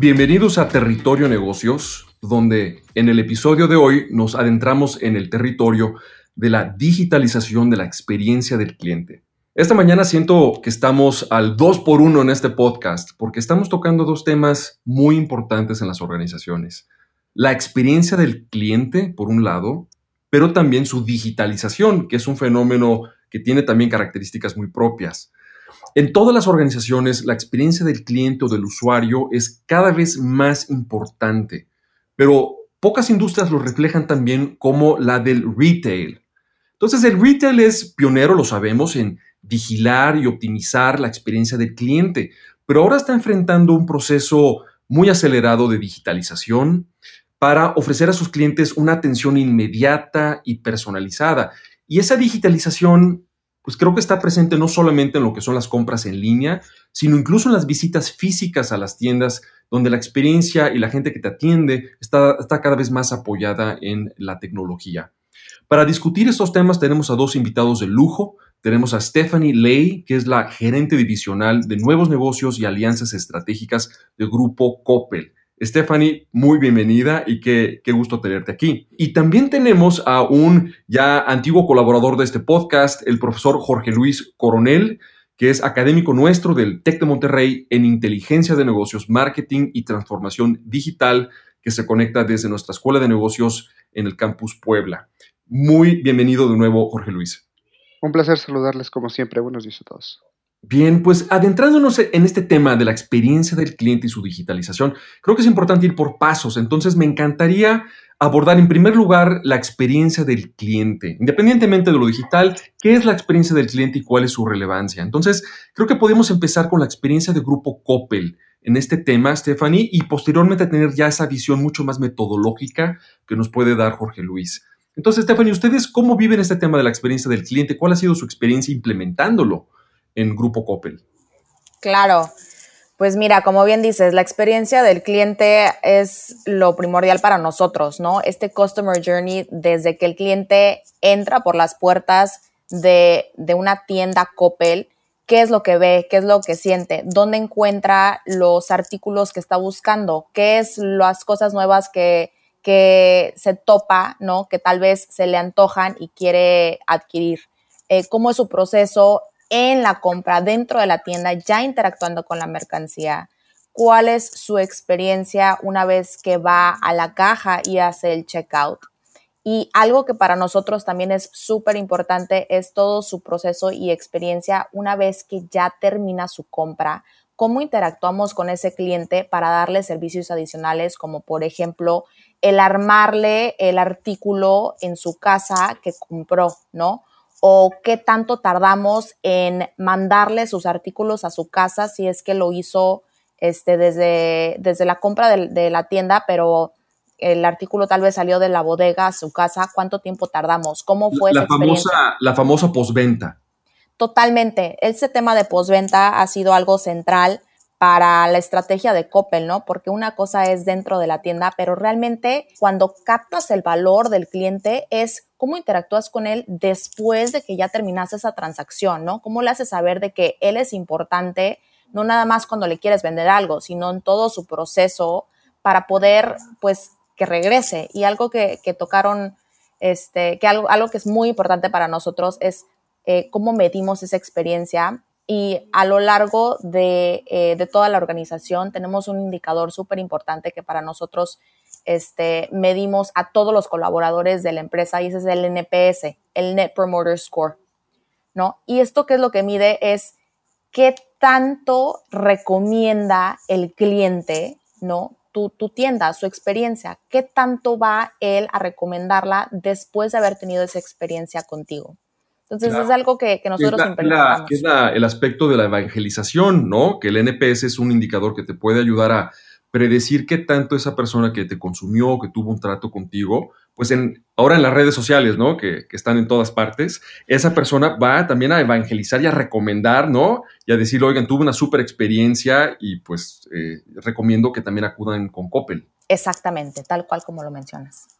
Bienvenidos a Territorio Negocios, donde en el episodio de hoy nos adentramos en el territorio de la digitalización de la experiencia del cliente. Esta mañana siento que estamos al 2 por 1 en este podcast porque estamos tocando dos temas muy importantes en las organizaciones. La experiencia del cliente, por un lado, pero también su digitalización, que es un fenómeno que tiene también características muy propias. En todas las organizaciones, la experiencia del cliente o del usuario es cada vez más importante, pero pocas industrias lo reflejan también como la del retail. Entonces, el retail es pionero, lo sabemos, en vigilar y optimizar la experiencia del cliente, pero ahora está enfrentando un proceso muy acelerado de digitalización para ofrecer a sus clientes una atención inmediata y personalizada. Y esa digitalización pues creo que está presente no solamente en lo que son las compras en línea, sino incluso en las visitas físicas a las tiendas, donde la experiencia y la gente que te atiende está, está cada vez más apoyada en la tecnología. Para discutir estos temas tenemos a dos invitados de lujo. Tenemos a Stephanie Ley, que es la gerente divisional de nuevos negocios y alianzas estratégicas del grupo Coppel. Stephanie, muy bienvenida y qué, qué, gusto tenerte aquí. Y también tenemos a un ya antiguo colaborador de este podcast, el profesor Jorge Luis Coronel, que es académico nuestro del TEC de Monterrey en inteligencia de negocios, marketing y transformación digital, que se conecta desde nuestra escuela de negocios en el campus Puebla. Muy bienvenido de nuevo, Jorge Luis. Un placer saludarles como siempre. Buenos días a todos. Bien, pues adentrándonos en este tema de la experiencia del cliente y su digitalización, creo que es importante ir por pasos. Entonces, me encantaría abordar en primer lugar la experiencia del cliente. Independientemente de lo digital, ¿qué es la experiencia del cliente y cuál es su relevancia? Entonces, creo que podemos empezar con la experiencia del grupo Coppel en este tema, Stephanie, y posteriormente tener ya esa visión mucho más metodológica que nos puede dar Jorge Luis. Entonces, Stephanie, ¿ustedes cómo viven este tema de la experiencia del cliente? ¿Cuál ha sido su experiencia implementándolo? En Grupo Coppel? Claro. Pues mira, como bien dices, la experiencia del cliente es lo primordial para nosotros, ¿no? Este customer journey desde que el cliente entra por las puertas de, de una tienda Coppel, qué es lo que ve, qué es lo que siente, dónde encuentra los artículos que está buscando, qué es las cosas nuevas que, que se topa, ¿no? Que tal vez se le antojan y quiere adquirir. Eh, cómo es su proceso en la compra dentro de la tienda, ya interactuando con la mercancía, cuál es su experiencia una vez que va a la caja y hace el checkout. Y algo que para nosotros también es súper importante es todo su proceso y experiencia una vez que ya termina su compra, cómo interactuamos con ese cliente para darle servicios adicionales como por ejemplo el armarle el artículo en su casa que compró, ¿no? O qué tanto tardamos en mandarle sus artículos a su casa si es que lo hizo este, desde, desde la compra de, la tienda, pero el artículo tal vez salió de la bodega a su casa, ¿cuánto tiempo tardamos? ¿Cómo fue la famosa, La famosa posventa. Totalmente. Ese tema de posventa ha sido algo central para la estrategia de Coppel, ¿no? Porque una cosa es dentro de la tienda, pero realmente cuando captas el valor del cliente es cómo interactúas con él después de que ya terminaste esa transacción, ¿no? ¿Cómo le haces saber de que él es importante, no nada más cuando le quieres vender algo, sino en todo su proceso para poder, pues, que regrese. Y algo que, tocaron, este, que algo, algo que es muy importante para nosotros es eh, cómo medimos esa experiencia y a lo largo eh, de, toda la organización tenemos un indicador súper importante que para nosotros este, medimos a todos los colaboradores de la empresa y ese es el NPS, el Net Promoter Score, ¿no? Y esto qué es lo que mide es qué tanto recomienda el cliente, ¿no? Tu, tu tienda, su experiencia, qué tanto va él a recomendarla después de haber tenido esa experiencia contigo. Entonces es algo que, nosotros es es el aspecto de la evangelización, ¿no? Que el NPS es un indicador que te puede ayudar a predecir qué tanto esa persona que te consumió, que tuvo un trato contigo, pues en, ahora en las redes sociales, ¿no? Que, están en todas partes, esa persona va también a evangelizar y a recomendar, ¿no? Y a decir, oigan, tuve una súper experiencia y pues eh, recomiendo que también acudan con Coppel. Exactamente, tal cual como lo mencionas.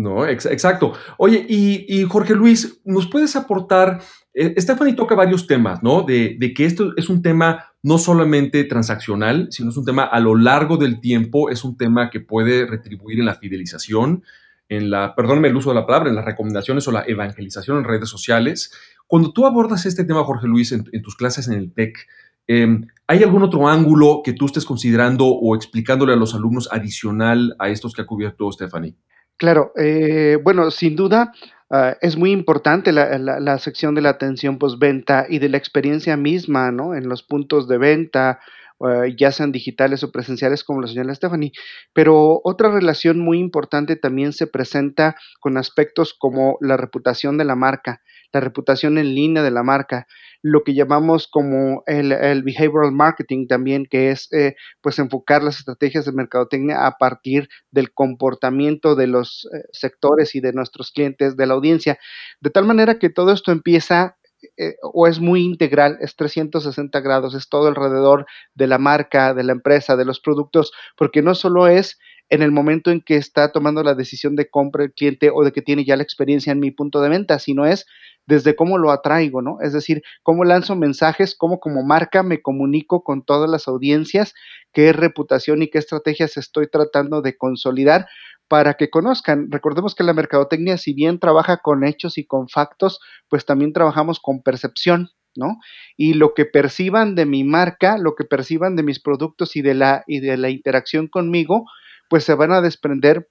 No, exacto. Oye, y, Jorge Luis, ¿nos puedes aportar? Eh, Stephanie toca varios temas, ¿no? De, que esto es un tema no solamente transaccional, sino es un tema a lo largo del tiempo, es un tema que puede retribuir en la fidelización, en la, perdónme el uso de la palabra, en las recomendaciones o la evangelización en redes sociales. Cuando tú abordas este tema, Jorge Luis, en, tus clases en el TEC, em, ¿hay algún otro ángulo que tú estés considerando o explicándole a los alumnos adicional a estos que ha cubierto Stephanie? Claro, eh, bueno, sin duda ah, es muy importante la, sección de la atención postventa y de la experiencia misma, ¿no? En los puntos de venta, ah, ya sean digitales o presenciales, como lo señala Stephanie. Pero otra relación muy importante también se presenta con aspectos como la reputación de la marca, la reputación en línea de la marca lo que llamamos como el, behavioral marketing también, que es eh, pues enfocar las estrategias de mercadotecnia a partir del comportamiento de los eh, sectores y de nuestros clientes, de la audiencia, de tal manera que todo esto empieza eh, o es muy integral, es 360 grados, es todo alrededor de la marca, de la empresa, de los productos, porque no solo es en el momento en que está tomando la decisión de compra el cliente o de que tiene ya la experiencia en mi punto de venta, sino es desde cómo lo atraigo, ¿no? Es decir, cómo lanzo mensajes, cómo como marca me comunico con todas las audiencias, qué reputación y qué estrategias estoy tratando de consolidar para que conozcan. Recordemos que la mercadotecnia, si bien trabaja con hechos y con factos, pues también trabajamos con percepción, ¿no? Y lo que perciban de mi marca, lo que perciban de mis productos y de la, y de la interacción conmigo, pues se van a desprender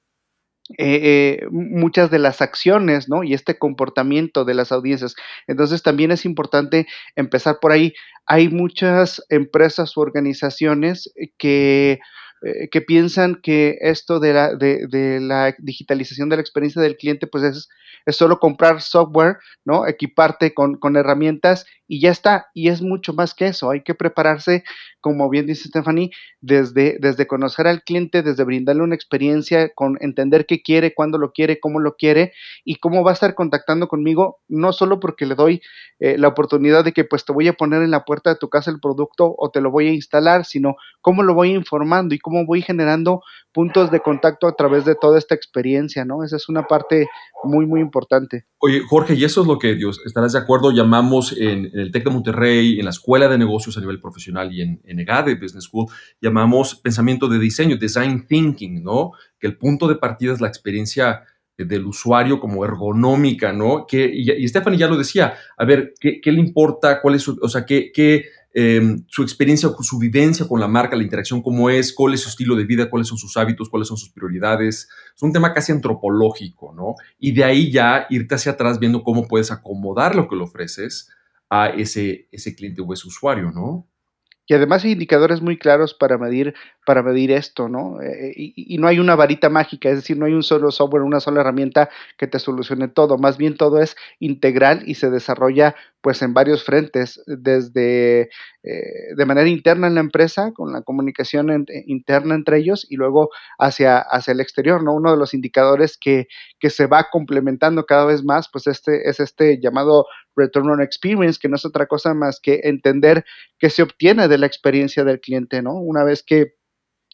eh, eh, muchas de las acciones, ¿no? Y este comportamiento de las audiencias. Entonces también es importante empezar por ahí. Hay muchas empresas u organizaciones que, eh, que piensan que esto de la, de, de la digitalización de la experiencia del cliente, pues es es solo comprar software, ¿no? Equiparte con, con, herramientas y ya está. Y es mucho más que eso. Hay que prepararse, como bien dice Stephanie, desde, desde conocer al cliente, desde brindarle una experiencia, con entender qué quiere, cuándo lo quiere, cómo lo quiere y cómo va a estar contactando conmigo, no solo porque le doy eh, la oportunidad de que pues te voy a poner en la puerta de tu casa el producto o te lo voy a instalar, sino cómo lo voy informando y cómo voy generando puntos de contacto a través de toda esta experiencia, ¿no? Esa es una parte muy, muy importante. Oye, Jorge, y eso es lo que, Dios, estarás de acuerdo, llamamos en, el TEC de Monterrey, en la Escuela de Negocios a nivel profesional y en, en EGADE Business School, llamamos pensamiento de diseño, design thinking, ¿no? Que el punto de partida es la experiencia del usuario como ergonómica, ¿no? Que, y, y Stephanie ya lo decía, a ver, ¿qué, le importa? ¿Cuál es su, o sea, qué Em, su experiencia, su vivencia con la marca, la interacción, cómo es, cuál es su estilo de vida, cuáles son sus hábitos, cuáles son sus prioridades. Es un tema casi antropológico, ¿no? Y de ahí ya irte hacia atrás viendo cómo puedes acomodar lo que le ofreces a ese, ese cliente o ese usuario, ¿no? Y además hay indicadores muy claros para medir, para medir esto, ¿no? Eh, y, no hay una varita mágica, es decir, no hay un solo software, una sola herramienta que te solucione todo. Más bien todo es integral y se desarrolla pues en varios frentes, desde eh, de manera interna en la empresa, con la comunicación eh, interna entre ellos y luego hacia, hacia el exterior, ¿no? Uno de los indicadores que, que se va complementando cada vez más, pues este es este llamado Return on Experience, que no es otra cosa más que entender qué se obtiene de la experiencia del cliente, ¿no? Una vez que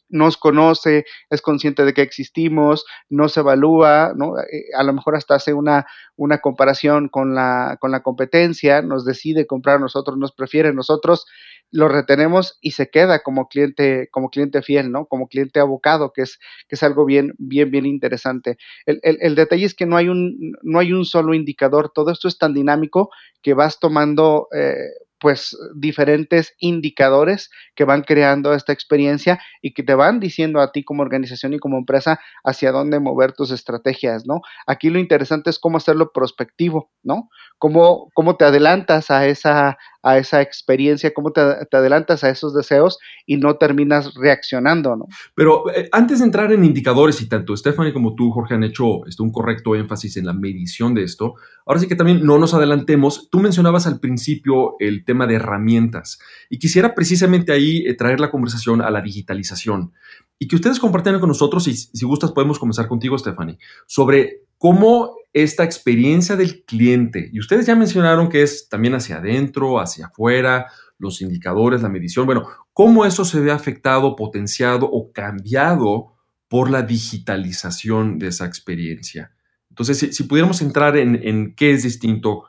nos conoce, es consciente de que existimos, nos evalúa, ¿no? Eh, a lo mejor hasta hace una, una comparación con la, con la competencia, nos decide comprar nosotros, nos prefiere nosotros, lo retenemos y se queda como cliente, como cliente fiel, ¿no? Como cliente abocado, que es, que es algo bien, bien, bien interesante. El, el, detalle es que no hay, un, no hay un solo indicador, todo esto es tan dinámico que vas tomando eh, pues diferentes indicadores que van creando esta experiencia y que te van diciendo a ti como organización y como empresa hacia dónde mover tus estrategias, ¿no? Aquí lo interesante es cómo hacerlo prospectivo, ¿no? Cómo, cómo te adelantas a esa, a esa experiencia, cómo te, adelantas a esos deseos y no terminas reaccionando, ¿no? Pero eh, antes de entrar en indicadores, y tanto Stephanie como tú, Jorge, han hecho este, un correcto énfasis en la medición de esto, ahora sí que también no nos adelantemos. Tú mencionabas al principio el tema de herramientas y quisiera precisamente ahí eh, traer la conversación a la digitalización y que ustedes compartieran con nosotros, y si gustas podemos comenzar contigo, Stephanie, sobre cómo esta experiencia del cliente, y ustedes ya mencionaron que es también hacia adentro, hacia afuera, los indicadores, la medición, bueno, cómo eso se ve afectado, potenciado o cambiado por la digitalización de esa experiencia. Entonces, si, pudiéramos entrar en, qué es distinto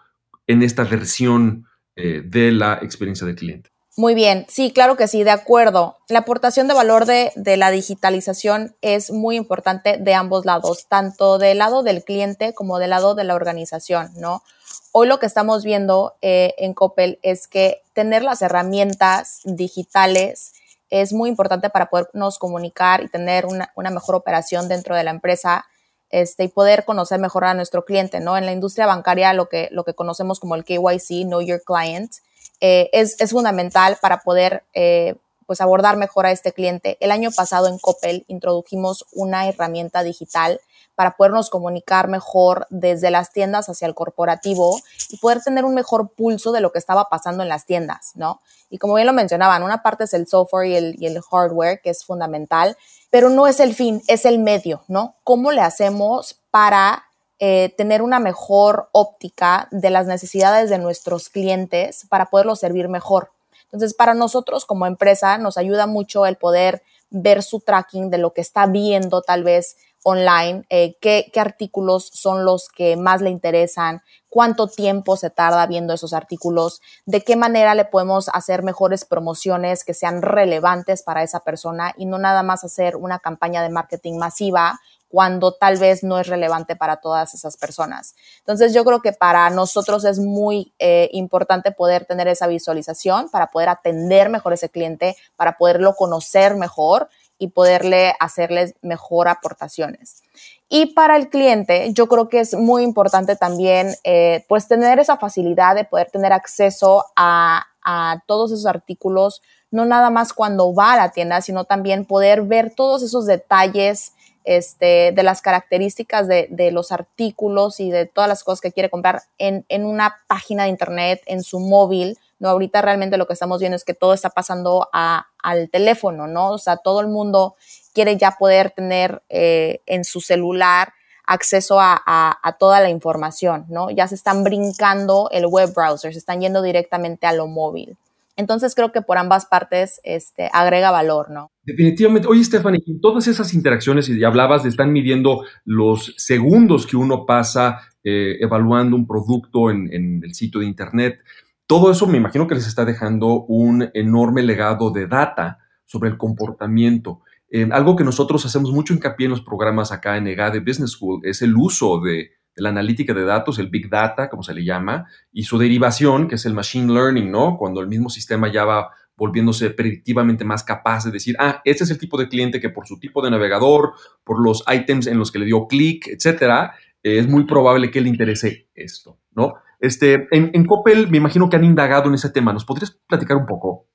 en esta versión eh, de la experiencia del cliente. Muy bien, sí, claro que sí, de acuerdo. La aportación de valor de, la digitalización es muy importante de ambos lados, tanto del lado del cliente como del lado de la organización, ¿no? Hoy lo que estamos viendo eh, en Coppel es que tener las herramientas digitales es muy importante para podernos comunicar y tener una, mejor operación dentro de la empresa este, y poder conocer mejor a nuestro cliente, ¿no? En la industria bancaria, lo que, lo que conocemos como el KYC, Know Your Client, eh, es, fundamental para poder eh, pues abordar mejor a este cliente. El año pasado en Coppel introdujimos una herramienta digital para podernos comunicar mejor desde las tiendas hacia el corporativo y poder tener un mejor pulso de lo que estaba pasando en las tiendas, ¿no? Y como bien lo mencionaban, una parte es el software y el, hardware, que es fundamental, pero no es el fin, es el medio, ¿no? ¿Cómo le hacemos para eh, tener una mejor óptica de las necesidades de nuestros clientes para poderlos servir mejor. Entonces, para nosotros como empresa nos ayuda mucho el poder ver su tracking de lo que está viendo tal vez online, eh, qué, qué, artículos son los que más le interesan, cuánto tiempo se tarda viendo esos artículos, de qué manera le podemos hacer mejores promociones que sean relevantes para esa persona y no nada más hacer una campaña de marketing masiva cuando tal vez no es relevante para todas esas personas. Entonces yo creo que para nosotros es muy eh, importante poder tener esa visualización para poder atender mejor ese cliente, para poderlo conocer mejor y poderle hacerles mejor aportaciones. Y para el cliente, yo creo que es muy importante también, eh, pues, tener esa facilidad de poder tener acceso a, a todos esos artículos, no nada más cuando va a la tienda, sino también poder ver todos esos detalles este, de las características de, los artículos y de todas las cosas que quiere comprar en, una página de internet, en su móvil. No, ahorita realmente lo que estamos viendo es que todo está pasando al teléfono, ¿no? O sea, todo el mundo quiere ya poder tener eh, en su celular acceso a, toda la información, ¿no? Ya se están brincando el web browser, se están yendo directamente a lo móvil. Entonces creo que por ambas partes este, agrega valor, ¿no? Definitivamente. Oye, Stephanie, todas esas interacciones, y hablabas de están midiendo los segundos que uno pasa eh, evaluando un producto en, el sitio de Internet, todo eso me imagino que les está dejando un enorme legado de data sobre el comportamiento. Eh, algo que nosotros hacemos mucho hincapié en los programas acá en EGADE Business School es el uso de la analítica de datos, el Big Data, como se le llama, y su derivación, que es el Machine Learning, ¿no? Cuando el mismo sistema ya va volviéndose predictivamente más capaz de decir, ah, este es el tipo de cliente que por su tipo de navegador, por los items en los que le dio clic, etcétera, es muy probable que le interese esto, ¿no? Este, en, en Coppel me imagino que han indagado en ese tema. ¿Nos podrías platicar un poco?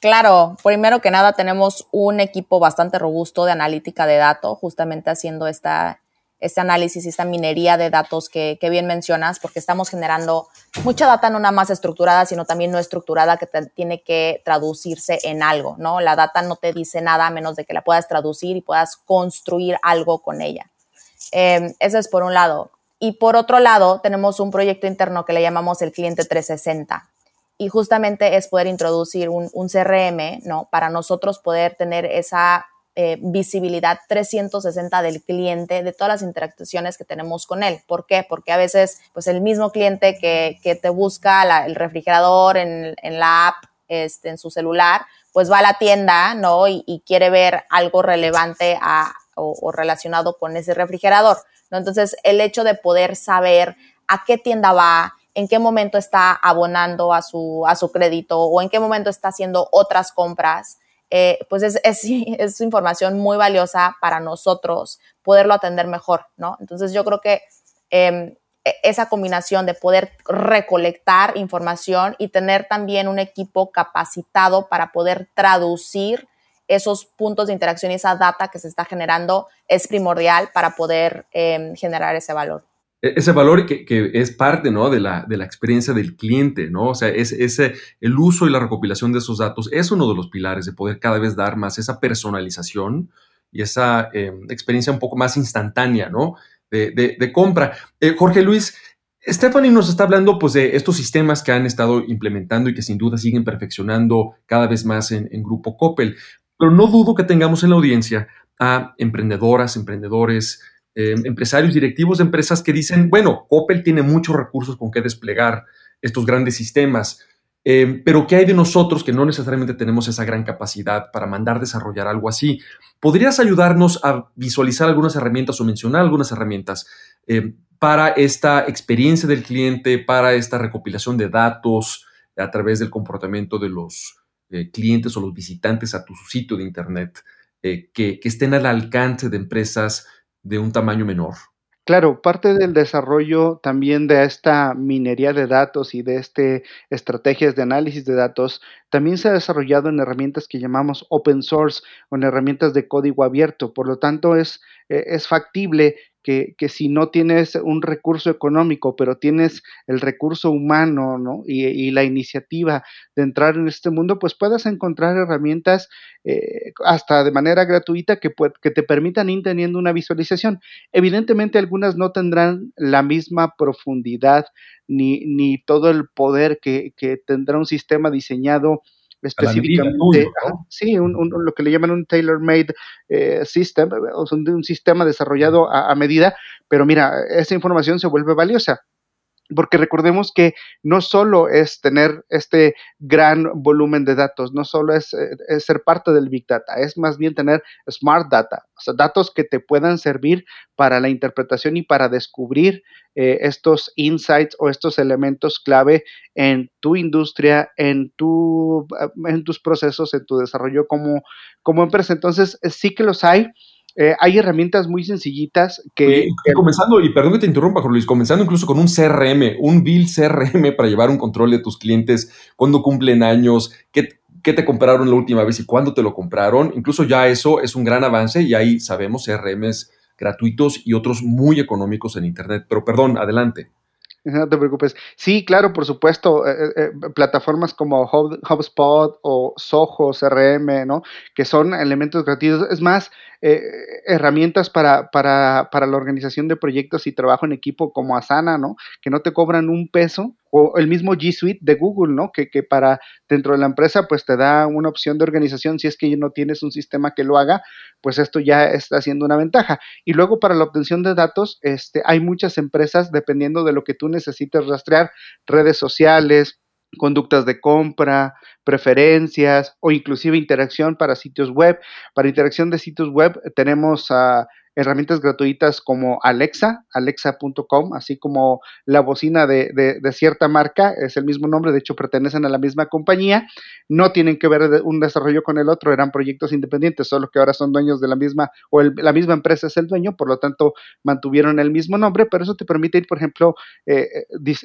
Claro, primero que nada tenemos un equipo bastante robusto de analítica de datos, justamente haciendo esta este análisis y esta minería de datos que, bien mencionas, porque estamos generando mucha data no nada más estructurada, sino también no estructurada que tiene que traducirse en algo, ¿no? La data no te dice nada a menos de que la puedas traducir y puedas construir algo con ella. Eh, eso es por un lado. Y por otro lado, tenemos un proyecto interno que le llamamos el cliente 360. Y justamente es poder introducir un, un CRM, ¿no? Para nosotros poder tener esa eh, visibilidad 360 del cliente, de todas las interacciones que tenemos con él. ¿Por qué? Porque a veces, pues el mismo cliente que, te busca el refrigerador en, la app, este, en su celular, pues va a la tienda, ¿no? Y, quiere ver algo relevante o, relacionado con ese refrigerador, ¿no? Entonces, el hecho de poder saber a qué tienda va, en qué momento está abonando a su, a su crédito o en qué momento está haciendo otras compras. Eh, pues es, es, es, información muy valiosa para nosotros poderlo atender mejor, ¿no? Entonces yo creo que em, e, esa combinación de poder recolectar información y tener también un equipo capacitado para poder traducir esos puntos de interacción y esa data que se está generando es primordial para poder em, generar ese valor. E, ese valor que, es parte ¿no? de, la, de la experiencia del cliente, ¿no? O sea, es, ese, el uso y la recopilación de esos datos es uno de los pilares de poder cada vez dar más esa personalización y esa em, experiencia un poco más instantánea, ¿no? de, compra. Eh, Jorge Luis, Stephanie nos está hablando pues, de estos sistemas que han estado implementando y que sin duda siguen perfeccionando cada vez más en, Grupo Coppel. Pero no dudo que tengamos en la audiencia a emprendedoras, emprendedores, eh, empresarios, directivos de empresas que dicen, bueno, Coppel tiene muchos recursos con que desplegar estos grandes sistemas. Eh, pero ¿qué hay de nosotros que no necesariamente tenemos esa gran capacidad para mandar desarrollar algo así? ¿Podrías ayudarnos a visualizar algunas herramientas o mencionar algunas herramientas eh, para esta experiencia del cliente, para esta recopilación de datos a través del comportamiento de los eh, clientes o los visitantes a tu sitio de Internet, que, que estén al alcance de empresas de un tamaño menor? Claro, parte del desarrollo también de esta minería de datos y de este estrategias de análisis de datos también se ha desarrollado en herramientas que llamamos open source o en herramientas de código abierto. Por lo tanto, es, eh, es factible que, si no tienes un recurso económico, pero tienes el recurso humano ¿no? y, la iniciativa de entrar en este mundo, pues puedas encontrar herramientas eh, hasta de manera gratuita que, que te permitan ir teniendo una visualización. Evidentemente algunas no tendrán la misma profundidad ni, ni todo el poder que, que tendrá un sistema diseñado específicamente, sí, lo que le llaman un tailor-made eh, system, o un, sistema desarrollado a, medida, pero mira, esa información se vuelve valiosa porque recordemos que no solo es tener este gran volumen de datos, no solo es, eh, ser parte del Big Data, es más bien tener Smart Data, o sea, datos que te puedan servir para la interpretación y para descubrir eh, estos insights o estos elementos clave en tu industria, en, tu, en tus procesos, en tu desarrollo como, como empresa. Entonces, sí que los hay. Eh, hay herramientas muy sencillitas que, Comenzando, y perdón que te interrumpa, Jorge Luis, comenzando incluso con un CRM, un bill CRM para llevar un control de tus clientes, cuando cumplen años, qué, qué te compraron la última vez y cuándo te lo compraron. Incluso ya eso es un gran avance y ahí sabemos CRMs gratuitos y otros muy económicos en Internet. Pero perdón, adelante. No te preocupes. Sí, claro, por supuesto, eh, eh, eh, plataformas como HubSpot o Soho, CRM, ¿no? Que son elementos gratuitos. Es más, herramientas para, para, para, la organización de proyectos y trabajo en equipo como Asana, ¿no? Que no te cobran un peso o el mismo G Suite de Google, ¿no? Que, que, para dentro de la empresa, pues te da una opción de organización. Si es que no tienes un sistema que lo haga, pues esto ya está siendo una ventaja. Y luego para la obtención de datos, este, hay muchas empresas, dependiendo de lo que tú necesites rastrear, redes sociales, conductas de compra, preferencias o inclusive interacción para sitios web. Para interacción de sitios web tenemos a herramientas gratuitas como Alexa, alexa.com, así como la bocina de, de, cierta marca, es el mismo nombre, de hecho pertenecen a la misma compañía, no tienen que ver un desarrollo con el otro, eran proyectos independientes, solo que ahora son dueños de la misma, o la misma empresa es el dueño, por lo tanto mantuvieron el mismo nombre, pero eso te permite ir, por ejemplo, eh,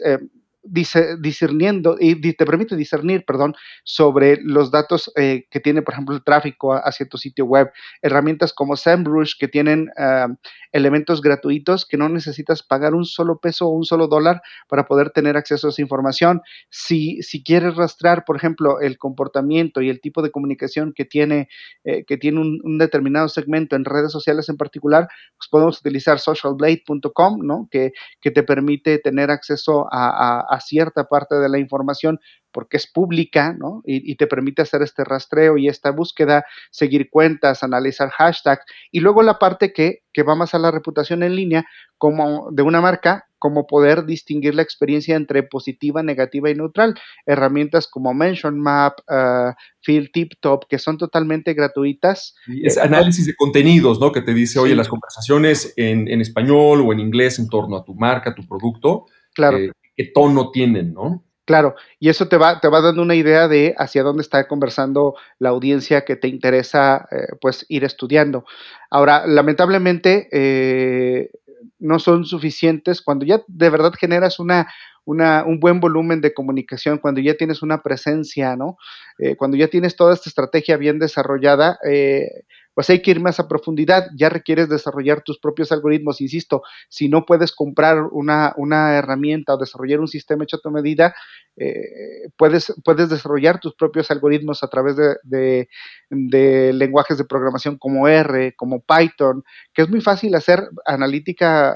eh, discerniendo y te permite discernir, perdón, sobre los datos eh, que tiene, por ejemplo, el tráfico hacia tu sitio web. Herramientas como SEMrush que tienen ah, elementos gratuitos que no necesitas pagar un solo peso o un solo dólar para poder tener acceso a esa información. Si, si quieres rastrear, por ejemplo, el comportamiento y el tipo de comunicación que tiene, eh, que tiene un, determinado segmento en redes sociales en particular, pues podemos utilizar socialblade.com, ¿no? Que, que te permite tener acceso a cierta parte de la información porque es pública, ¿no? Y, te permite hacer este rastreo y esta búsqueda, seguir cuentas, analizar hashtags, y luego la parte que, que va más a la reputación en línea como de una marca, como poder distinguir la experiencia entre positiva, negativa y neutral. Herramientas como Mention Map, uh, Field Tip Top, que son totalmente gratuitas. es análisis de contenidos, ¿no? Que te dice, oye, las conversaciones en, en, español o en inglés en torno a tu marca, tu producto. Claro. Eh, qué tono tienen, ¿no? Claro, y eso te va, te va dando una idea de hacia dónde está conversando la audiencia que te interesa eh, pues ir estudiando. Ahora, lamentablemente, eh, no son suficientes cuando ya de verdad generas una, una, un buen volumen de comunicación, cuando ya tienes una presencia, ¿no? Eh, cuando ya tienes toda esta estrategia bien desarrollada, eh, pues hay que ir más a profundidad, ya requieres desarrollar tus propios algoritmos, insisto, si no puedes comprar una, una herramienta o desarrollar un sistema hecho a tu medida, eh, puedes, puedes desarrollar tus propios algoritmos a través de, de, lenguajes de programación como R, como Python, que es muy fácil hacer analítica,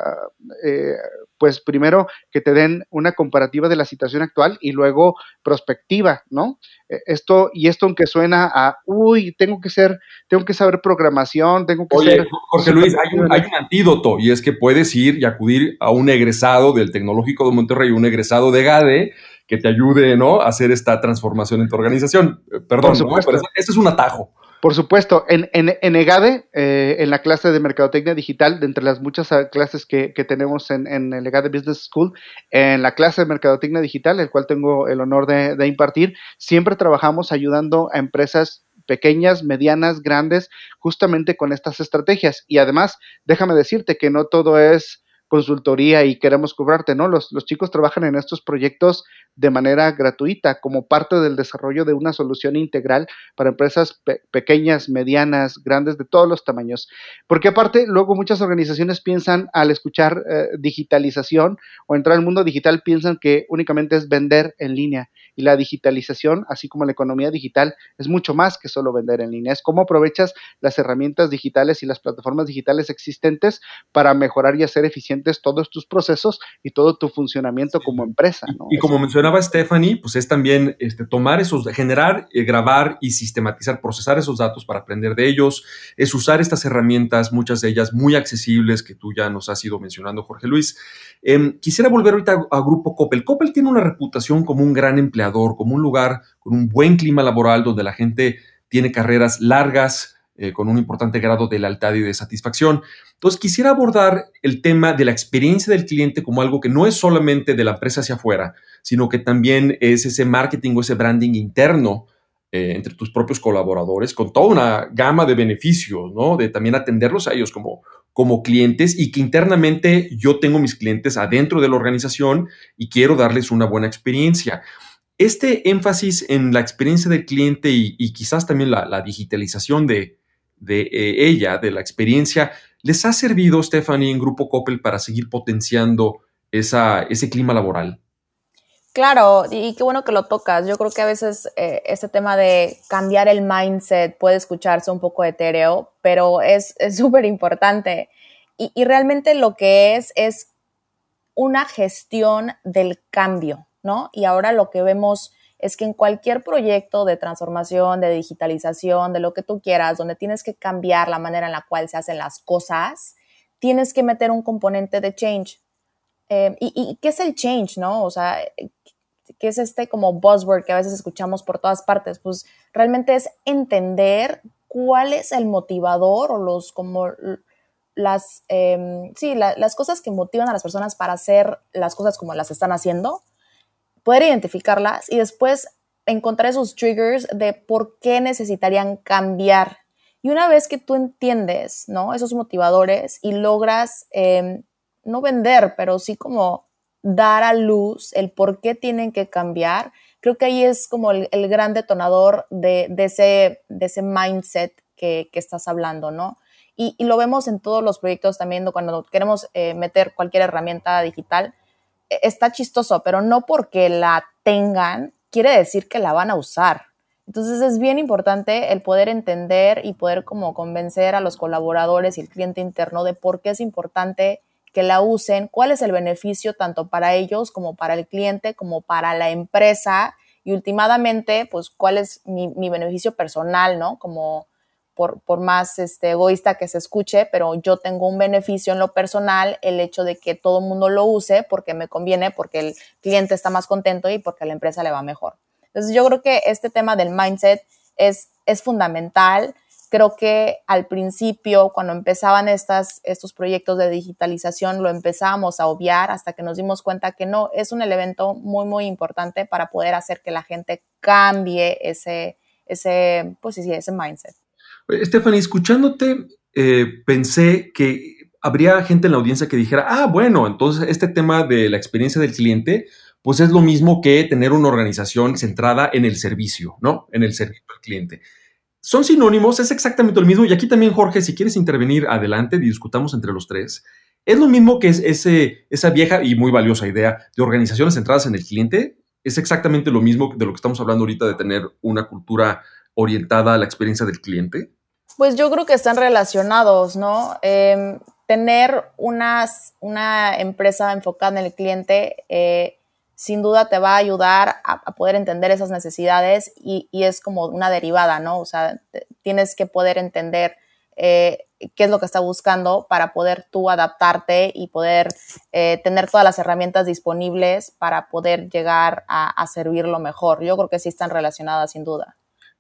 eh, pues primero que te den una comparativa de la situación actual y luego prospectiva, ¿no? E, esto, y esto aunque suena a, uy, tengo que ser, tengo que saber programación, tengo que Oye, ser... Jorge Luis, hay un, hay un antídoto y es que puedes ir y acudir a un egresado del Tecnológico de Monterrey, un egresado de GADE, que te ayude, ¿no? A hacer esta transformación en tu organización. Eh, perdón, ¿no? Pero ese, es un atajo. Por supuesto, en, en, EGADE, eh, en la clase de Mercadotecnia Digital, de entre las muchas ah, clases que, que tenemos en, en, el EGADE Business School, en la clase de Mercadotecnia Digital, el cual tengo el honor de, de impartir, siempre trabajamos ayudando a empresas pequeñas, medianas, grandes, justamente con estas estrategias. Y además, déjame decirte que no todo es consultoría y queremos cobrarte, ¿no? Los, chicos trabajan en estos proyectos de manera gratuita como parte del desarrollo de una solución integral para empresas pequeñas, medianas, grandes, de todos los tamaños. Porque aparte, luego muchas organizaciones piensan al escuchar eh, digitalización o entrar al mundo digital, piensan que únicamente es vender en línea. Y la digitalización, así como la economía digital, es mucho más que solo vender en línea. Es cómo aprovechas las herramientas digitales y las plataformas digitales existentes para mejorar y hacer todos tus procesos y todo tu funcionamiento como empresa. ¿no? Y, como menciona Stephanie, pues es también este, tomar esos, generar, eh, grabar y sistematizar, procesar esos datos para aprender de ellos, es usar estas herramientas, muchas de ellas muy accesibles que tú ya nos has ido mencionando, Jorge Luis. Em, quisiera volver ahorita a, Grupo Coppel. Coppel tiene una reputación como un gran empleador, como un lugar con un buen clima laboral donde la gente tiene carreras largas, eh, con un importante grado de lealtad y de satisfacción. Entonces, quisiera abordar el tema de la experiencia del cliente como algo que no es solamente de la empresa hacia afuera, sino que también es ese marketing o ese branding interno eh, entre tus propios colaboradores, con toda una gama de beneficios, ¿no? De también atenderlos a ellos como, como clientes y que internamente yo tengo mis clientes adentro de la organización y quiero darles una buena experiencia. Este énfasis en la experiencia del cliente y, quizás también la digitalización de, de eh, ella, de la experiencia, ¿les ha servido, Stephanie, en Grupo Coppel para seguir potenciando esa, ese clima laboral? Claro, y qué bueno que lo tocas. Yo creo que a veces eh, este tema de cambiar el mindset puede escucharse un poco etéreo, pero es súper importante. Y, y, realmente lo que es es una gestión del cambio, ¿no? Y ahora lo que vemos es que en cualquier proyecto de transformación, de digitalización, de lo que tú quieras, donde tienes que cambiar la manera en la cual se hacen las cosas, tienes que meter un componente de change. Eh, y, qué es el change, no? O sea, ¿qué es este como buzzword que a veces escuchamos por todas partes? Pues realmente es entender cuál es el motivador o los como las, em, sí, las cosas que motivan a las personas para hacer las cosas como las están haciendo poder identificarlas y después encontrar esos triggers de por qué necesitarían cambiar. Y una vez que tú entiendes, ¿no? Esos motivadores y logras em, no vender, pero sí como dar a luz el por qué tienen que cambiar, creo que ahí es como el, gran detonador de, ese, de ese mindset que, estás hablando, ¿no? Y, lo vemos en todos los proyectos también, cuando queremos eh, meter cualquier herramienta digital, está chistoso, pero no porque la tengan quiere decir que la van a usar. Entonces es bien importante el poder entender y poder como convencer a los colaboradores y el cliente interno de por qué es importante que la usen, cuál es el beneficio tanto para ellos como para el cliente, como para la empresa y últimamente, pues cuál es mi, mi beneficio personal, ¿no? Como por, más este, egoísta que se escuche, pero yo tengo un beneficio en lo personal, el hecho de que todo el mundo lo use porque me conviene, porque el cliente está más contento y porque a la empresa le va mejor. Entonces yo creo que este tema del mindset es, es fundamental creo que al principio, cuando empezaban estas, estos proyectos de digitalización, lo empezábamos a obviar hasta que nos dimos cuenta que no, es un elemento muy, muy importante para poder hacer que la gente cambie ese, ese, pues sí, ese mindset. Stephanie, escuchándote, eh, pensé que habría gente en la audiencia que dijera, ah, bueno, entonces este tema de la experiencia del cliente, pues es lo mismo que tener una organización centrada en el servicio, ¿no? En el servicio al cliente. Son sinónimos, es exactamente lo mismo. Y aquí también, Jorge, si quieres intervenir, adelante, discutamos entre los tres. Es lo mismo que es ese, esa vieja y muy valiosa idea de organizaciones centradas en el cliente. Es exactamente lo mismo de lo que estamos hablando ahorita de tener una cultura orientada a la experiencia del cliente. Pues yo creo que están relacionados, ¿no? Em, tener una empresa enfocada en el cliente eh, sin duda te va a ayudar a, poder entender esas necesidades y, es como una derivada, ¿no? O sea, tienes que poder entender eh, qué es lo que está buscando para poder tú adaptarte y poder eh, tener todas las herramientas disponibles para poder llegar a, servirlo mejor. Yo creo que sí están relacionadas sin duda.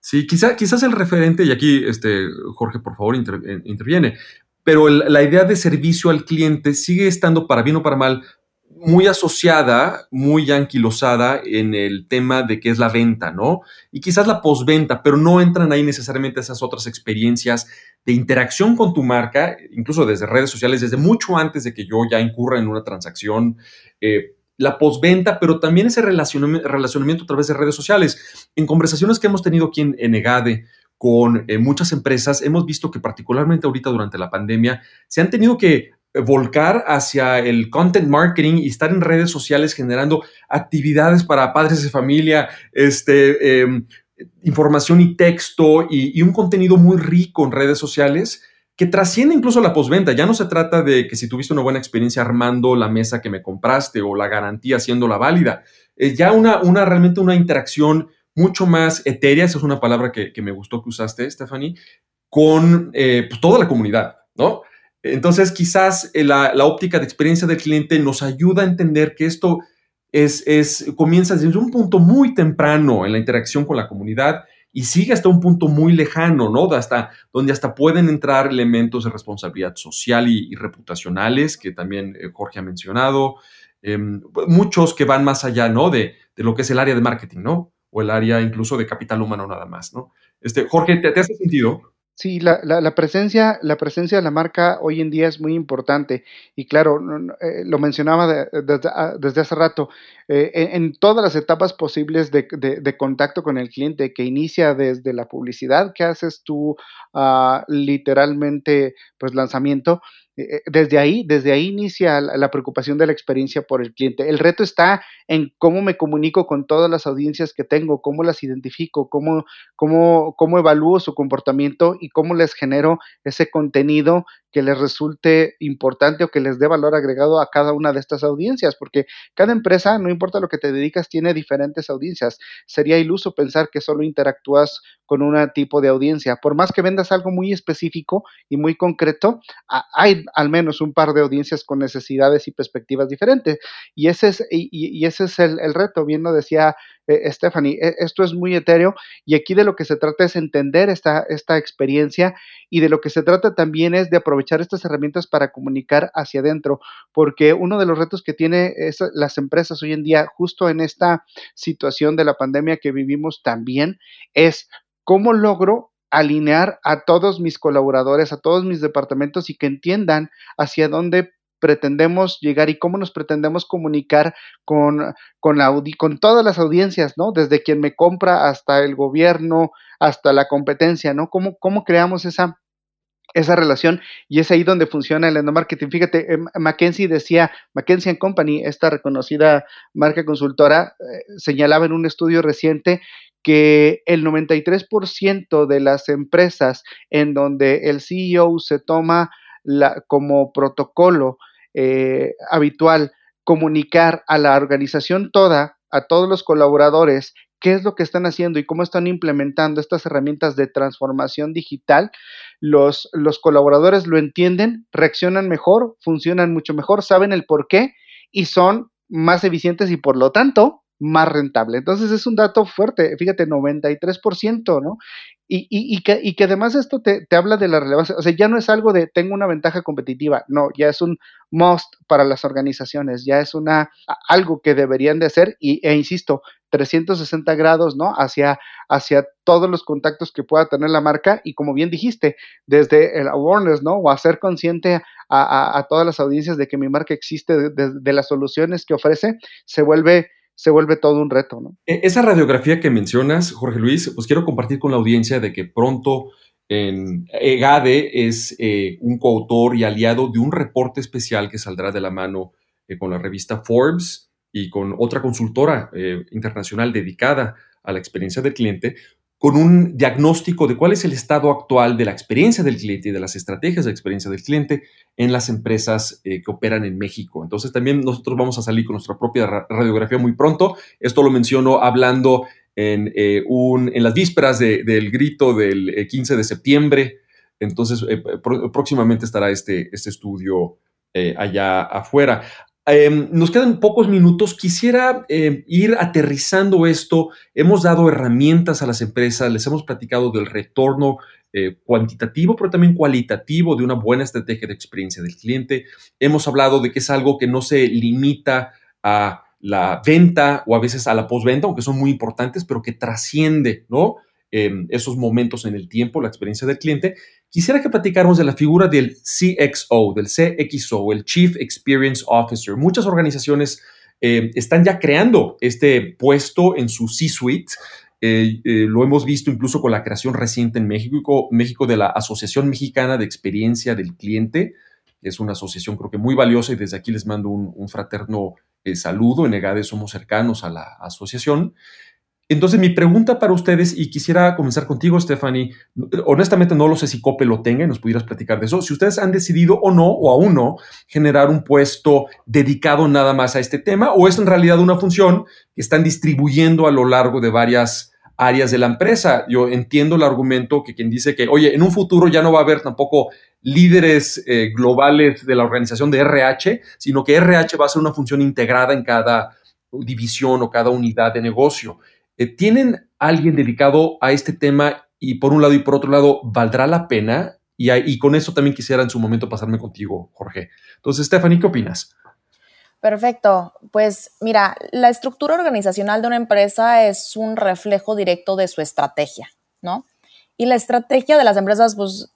Sí, quizá, quizás el referente, y aquí este, Jorge, por favor, interviene, pero la idea de servicio al cliente sigue estando, para bien o para mal, muy asociada, muy anquilosada en el tema de qué es la venta, ¿no? Y quizás la postventa, pero no entran ahí necesariamente esas otras experiencias de interacción con tu marca, incluso desde redes sociales, desde mucho antes de que yo ya incurra en una transacción. Eh, la postventa, pero también ese relacionamiento, a través de redes sociales. En conversaciones que hemos tenido aquí en, en EGADE con eh, muchas empresas, hemos visto que particularmente ahorita durante la pandemia se han tenido que volcar hacia el content marketing y estar en redes sociales generando actividades para padres de familia, este, em, información y texto y, un contenido muy rico en redes sociales que trasciende incluso la postventa. Ya no se trata de que si tuviste una buena experiencia armando la mesa que me compraste o la garantía haciéndola válida. Es ya una, una realmente una interacción mucho más etérea, esa es una palabra que, me gustó que usaste, Stephanie, con eh, pues, toda la comunidad, ¿no? Entonces, quizás eh, la, óptica de experiencia del cliente nos ayuda a entender que esto es, es, comienza desde un punto muy temprano en la interacción con la comunidad y sigue hasta un punto muy lejano, ¿no? Hasta, donde hasta pueden entrar elementos de responsabilidad social y, reputacionales, que también eh, Jorge ha mencionado, em, muchos que van más allá, ¿no? De, de, lo que es el área de marketing, ¿no? o el área incluso de capital humano nada más, ¿no? Este, Jorge, ¿te, hace sentido? Sí, la, la, presencia, la presencia de la marca hoy en día es muy importante. Y claro, eh, lo mencionaba ah, desde hace rato, eh, en, todas las etapas posibles de, de, contacto con el cliente, que inicia desde la publicidad que haces tú, uh, literalmente, pues lanzamiento, eh, desde ahí, desde ahí inicia la, preocupación de la experiencia por el cliente. El reto está en cómo me comunico con todas las audiencias que tengo, cómo las identifico, cómo, cómo, cómo evalúo su comportamiento y cómo les genero ese contenido que les resulte importante o que les dé valor agregado a cada una de estas audiencias, porque cada empresa, no importa lo que te dedicas, tiene diferentes audiencias. Sería iluso pensar que solo interactúas con un tipo de audiencia. Por más que vendas algo muy específico y muy concreto, hay al menos un par de audiencias con necesidades y perspectivas diferentes. Y ese es, y, ese es el, el reto, bien lo decía eh, Stephanie, e, esto es muy etéreo y aquí de lo que se trata es entender esta, esta experiencia y de lo que se trata también es de aprovechar estas herramientas para comunicar hacia adentro, porque uno de los retos que tienen las empresas hoy en día, justo en esta situación de la pandemia que vivimos también, es cómo logro alinear a todos mis colaboradores, a todos mis departamentos y que entiendan hacia dónde pretendemos llegar y cómo nos pretendemos comunicar con, con, con todas las audiencias, ¿no? Desde quien me compra hasta el gobierno, hasta la competencia, ¿no? ¿Cómo, cómo creamos esa, esa relación y es ahí donde funciona el endomarketing. Fíjate, eh, McKinsey decía, McKinsey Company, esta reconocida marca consultora, eh, señalaba en un estudio reciente que el 93% de las empresas en donde el CEO se toma la, como protocolo eh, habitual comunicar a la organización toda, a todos los colaboradores, qué es lo que están haciendo y cómo están implementando estas herramientas de transformación digital, los, los colaboradores lo entienden, reaccionan mejor, funcionan mucho mejor, saben el por qué y son más eficientes y por lo tanto más rentable. Entonces es un dato fuerte, fíjate, 93%, ¿no? Y, y, y, que, y que además esto te, te, habla de la relevancia, o sea, ya no es algo de tengo una ventaja competitiva, no, ya es un must para las organizaciones, ya es una algo que deberían de hacer y, e insisto, 360 grados, ¿no? Hacia, hacia todos los contactos que pueda tener la marca y como bien dijiste, desde el awareness, ¿no? O hacer consciente a, a, todas las audiencias de que mi marca existe, de las soluciones que ofrece, se vuelve se vuelve todo un reto. ¿no? E, esa radiografía que mencionas, Jorge Luis, pues quiero compartir con la audiencia de que pronto en EGADE es eh, un coautor y aliado de un reporte especial que saldrá de la mano eh, con la revista Forbes y con otra consultora eh, internacional dedicada a la experiencia del cliente, con un diagnóstico de cuál es el estado actual de la experiencia del cliente y de las estrategias de experiencia del cliente en las empresas eh, que operan en México. Entonces también nosotros vamos a salir con nuestra propia radiografía muy pronto. Esto lo menciono hablando en, eh, un, en las vísperas de, del grito del 15 eh, de septiembre. Entonces próximamente estará este, este estudio allá afuera. Eh, nos quedan pocos minutos. Quisiera eh, ir aterrizando esto. Hemos dado herramientas a las empresas, les hemos platicado del retorno eh, cuantitativo, pero también cualitativo de una buena estrategia de experiencia del cliente. Hemos hablado de que es algo que no se limita a la venta o a veces a la postventa, aunque son muy importantes, pero que trasciende. Em, esos momentos en el tiempo, la experiencia del cliente. Quisiera que platicáramos de la figura del CXO, del CXO, el Chief Experience Officer. Muchas organizaciones eh, están ya creando este puesto en su C-suite. Eh, eh, lo hemos visto incluso con la creación reciente en México, México de la Asociación Mexicana de Experiencia del Cliente, que es una asociación creo que muy valiosa y desde aquí les mando un, un fraterno saludo. En EGADE somos cercanos a la asociación. Entonces, mi pregunta para ustedes, y quisiera comenzar contigo, Stephanie, honestamente no lo sé si COPE lo tenga y nos pudieras platicar de eso, si ustedes han decidido o no, o aún no, generar un puesto dedicado nada más a este tema, o es en realidad una función que están distribuyendo a lo largo de varias áreas de la empresa. Yo entiendo el argumento que quien dice que, oye, en un futuro ya no va a haber tampoco líderes eh, globales de la organización de RH, sino que RH va a ser una función integrada en cada división o cada unidad de negocio. Eh, ¿Tienen alguien dedicado a este tema y por un lado y por otro lado, ¿valdrá la pena? Y, con eso también quisiera en su momento pasarme contigo, Jorge. Entonces, Stephanie, ¿qué opinas? Perfecto. Pues mira, la estructura organizacional de una empresa es un reflejo directo de su estrategia, ¿no? Y la estrategia de las empresas, pues,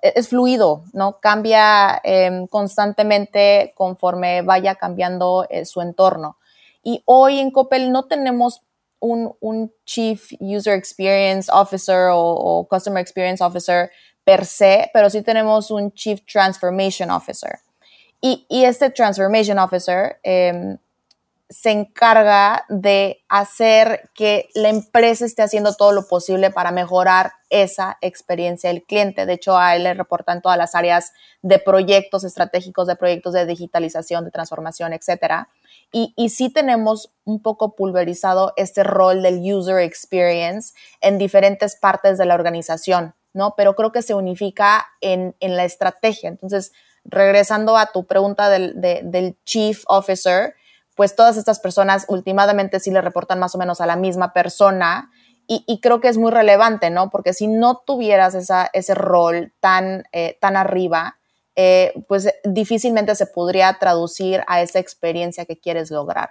es fluido, ¿no? Cambia eh, constantemente conforme vaya cambiando eh, su entorno. Y hoy en Coppel no tenemos un, Chief User Experience Officer o, Customer Experience Officer per se, pero sí tenemos un Chief Transformation Officer. Y, este Transformation Officer em, se encarga de hacer que la empresa esté haciendo todo lo posible para mejorar esa experiencia del cliente. De hecho, a él le reportan todas las áreas de proyectos estratégicos, de proyectos de digitalización, de transformación, etcétera. Y, y sí tenemos un poco pulverizado este rol del user experience en diferentes partes de la organización, ¿no? Pero creo que se unifica en, en la estrategia. Entonces, regresando a tu pregunta del, del chief officer, pues todas estas personas últimamente sí le reportan más o menos a la misma persona y, creo que es muy relevante, ¿no? Porque si no tuvieras esa, ese rol tan, eh, tan arriba, eh, pues difícilmente se podría traducir a esa experiencia que quieres lograr.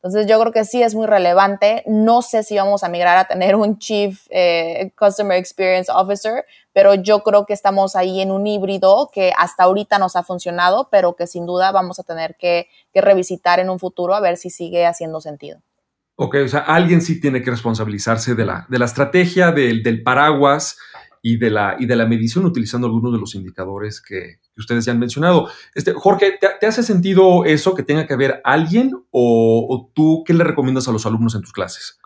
Entonces yo creo que sí es muy relevante. No sé si vamos a migrar a tener un Chief eh, Customer Experience Officer, pero yo creo que estamos ahí en un híbrido que hasta ahorita nos ha funcionado, pero que sin duda vamos a tener que, revisitar en un futuro a ver si sigue haciendo sentido. Ok, o sea, alguien sí tiene que responsabilizarse de la, de la estrategia, del, del paraguas y de, la, y de la medición utilizando algunos de los indicadores que, ustedes ya han mencionado. Este, Jorge, ¿te, hace sentido eso que tenga que haber alguien o, tú qué le recomiendas a los alumnos en tus clases?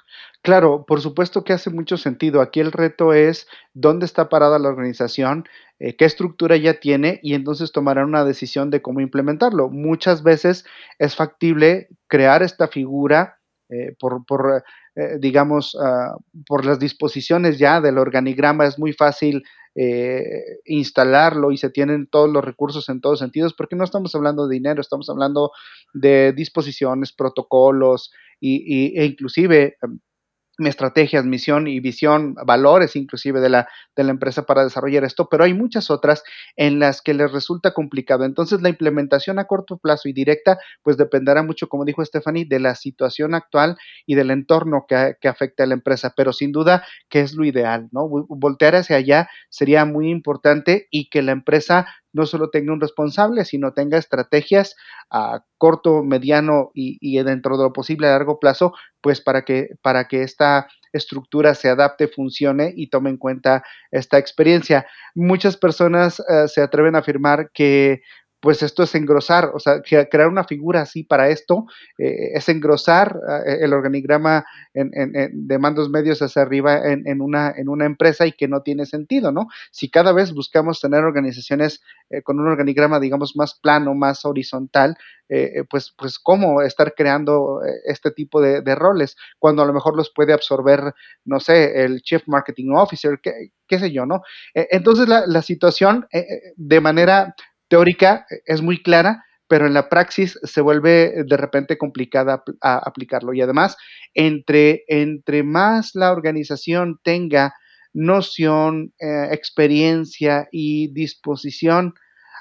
Claro, por supuesto que hace mucho sentido. Aquí el reto es dónde está parada la organización, eh, qué estructura ya tiene y entonces tomarán una decisión de cómo implementarlo. Muchas veces es factible crear esta figura eh, por, eh, digamos, uh, por las disposiciones ya del organigrama, es muy fácil eh, instalarlo y se tienen todos los recursos en todos sentidos, porque no estamos hablando de dinero, estamos hablando de disposiciones, protocolos y, e inclusive em, estrategias, misión y visión, valores inclusive de la, de la empresa para desarrollar esto, pero hay muchas otras en las que les resulta complicado. Entonces la implementación a corto plazo y directa, pues dependerá mucho, como dijo Stephanie, de la situación actual y del entorno que, que afecta a la empresa, pero sin duda que es lo ideal, ¿no? Voltear hacia allá sería muy importante y que la empresa no solo tenga un responsable, sino tenga estrategias a corto, mediano y, dentro de lo posible a largo plazo, pues para que, para que esta estructura se adapte, funcione y tome en cuenta esta experiencia. Muchas personas eh, se atreven a afirmar que pues esto es engrosar, o sea, crear una figura así para esto eh, es engrosar eh, el organigrama de mandos medios hacia arriba en, una, en una empresa y que no tiene sentido, ¿no? Si cada vez buscamos tener organizaciones eh, con un organigrama, digamos, más plano, más horizontal, pues, pues cómo estar creando este tipo de, roles cuando a lo mejor los puede absorber, no sé, el Chief Marketing Officer, qué, qué sé yo, ¿no? entonces la, la situación de manera teórica es muy clara, pero en la praxis se vuelve de repente complicada a aplicarlo. Y además, entre, entre más la organización tenga noción, eh, experiencia y disposición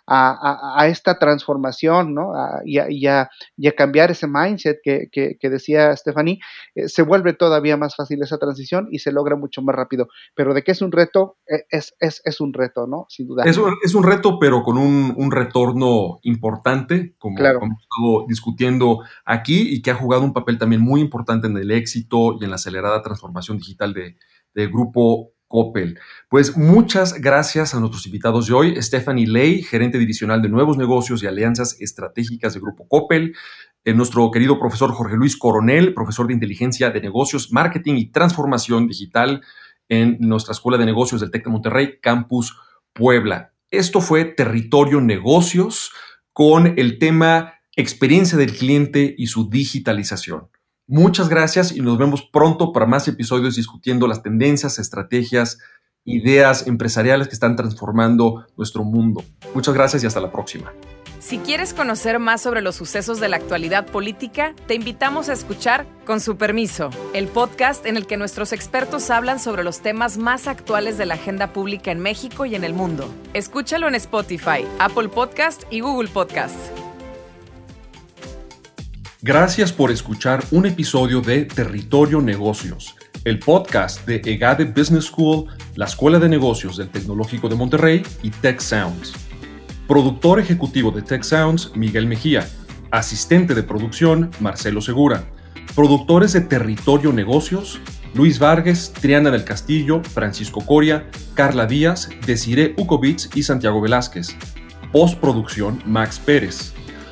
a, esta transformación, ¿no? y, a, cambiar ese mindset que, decía Stephanie, eh, se vuelve todavía más fácil esa transición y se logra mucho más rápido. Pero de qué es un reto, e, es, es, un reto, ¿no? Sin duda. Es un, es un reto, pero con un, retorno importante, como, hemos estado discutiendo aquí, y que ha jugado un papel también muy importante en el éxito y en la acelerada transformación digital de, del grupo Coppel. Pues muchas gracias a nuestros invitados de hoy, Stephanie Ley, gerente divisional de nuevos negocios y alianzas estratégicas de Grupo Coppel, eh, nuestro querido profesor Jorge Luis Coronel, profesor de inteligencia de negocios, marketing y transformación digital en nuestra Escuela de Negocios del TEC de Monterrey, Campus Puebla. Esto fue Territorio Negocios con el tema experiencia del cliente y su digitalización. Muchas gracias y nos vemos pronto para más episodios discutiendo las tendencias, estrategias, ideas empresariales que están transformando nuestro mundo. Muchas gracias y hasta la próxima. Si quieres conocer más sobre los sucesos de la actualidad política, te invitamos a escuchar Con su permiso, el podcast en el que nuestros expertos hablan sobre los temas más actuales de la agenda pública en México y en el mundo. Escúchalo en Spotify, Apple Podcast y Google Podcast. Gracias por escuchar un episodio de Territorio Negocios, el podcast de EGADE Business School, la Escuela de Negocios del Tecnológico de Monterrey y Tech Sounds. Productor ejecutivo de Tech Sounds, Miguel Mejía. Asistente de producción, Marcelo Segura. Productores de Territorio Negocios, Luis Vargas, Triana del Castillo, Francisco Coria, Carla Díaz, Desiree Ukovitz y Santiago Velázquez. Postproducción, Max Pérez.